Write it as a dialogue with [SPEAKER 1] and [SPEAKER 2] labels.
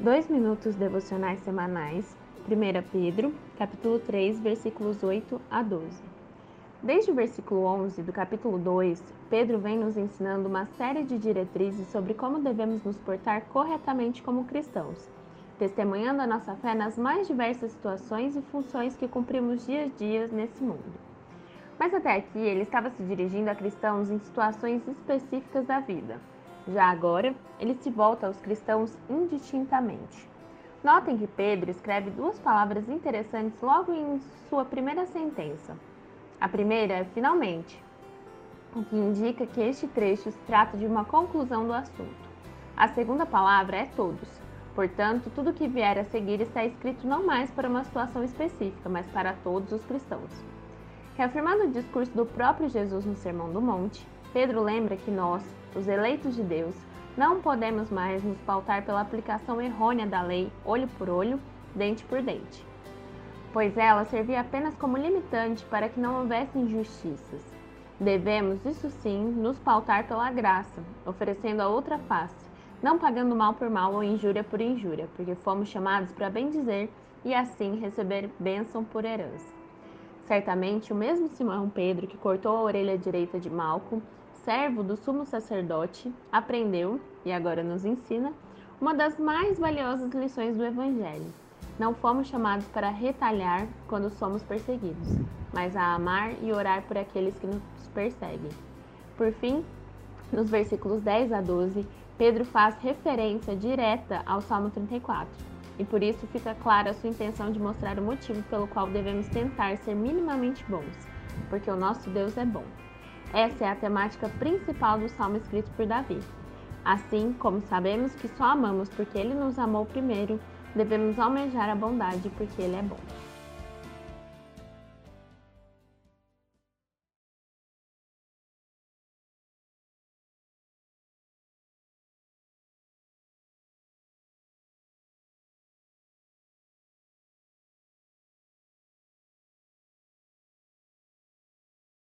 [SPEAKER 1] Dois minutos devocionais semanais, 1 Pedro, capítulo 3, versículos 8 a 12. Desde o versículo 11 do capítulo 2, Pedro vem nos ensinando uma série de diretrizes sobre como devemos nos portar corretamente como cristãos, testemunhando a nossa fé nas mais diversas situações e funções que cumprimos dia a dia nesse mundo. Mas até aqui ele estava se dirigindo a cristãos em situações específicas da vida já agora, ele se volta aos cristãos indistintamente. Notem que Pedro escreve duas palavras interessantes logo em sua primeira sentença. A primeira é finalmente, o que indica que este trecho se trata de uma conclusão do assunto. A segunda palavra é todos. Portanto, tudo que vier a seguir está escrito não mais para uma situação específica, mas para todos os cristãos. Reafirmando o discurso do próprio Jesus no Sermão do Monte, Pedro lembra que nós, os eleitos de Deus, não podemos mais nos pautar pela aplicação errônea da lei olho por olho, dente por dente, pois ela servia apenas como limitante para que não houvesse injustiças. Devemos, isso sim, nos pautar pela graça, oferecendo a outra face, não pagando mal por mal ou injúria por injúria, porque fomos chamados para bem dizer e assim receber bênção por herança. Certamente, o mesmo Simão Pedro que cortou a orelha direita de Malco servo do sumo sacerdote, aprendeu, e agora nos ensina, uma das mais valiosas lições do Evangelho. Não fomos chamados para retalhar quando somos perseguidos, mas a amar e orar por aqueles que nos perseguem. Por fim, nos versículos 10 a 12, Pedro faz referência direta ao Salmo 34, e por isso fica clara a sua intenção de mostrar o motivo pelo qual devemos tentar ser minimamente bons, porque o nosso Deus é bom. Essa é a temática principal do salmo escrito por Davi. Assim como sabemos que só amamos porque ele nos amou primeiro, devemos almejar a bondade porque ele é bom.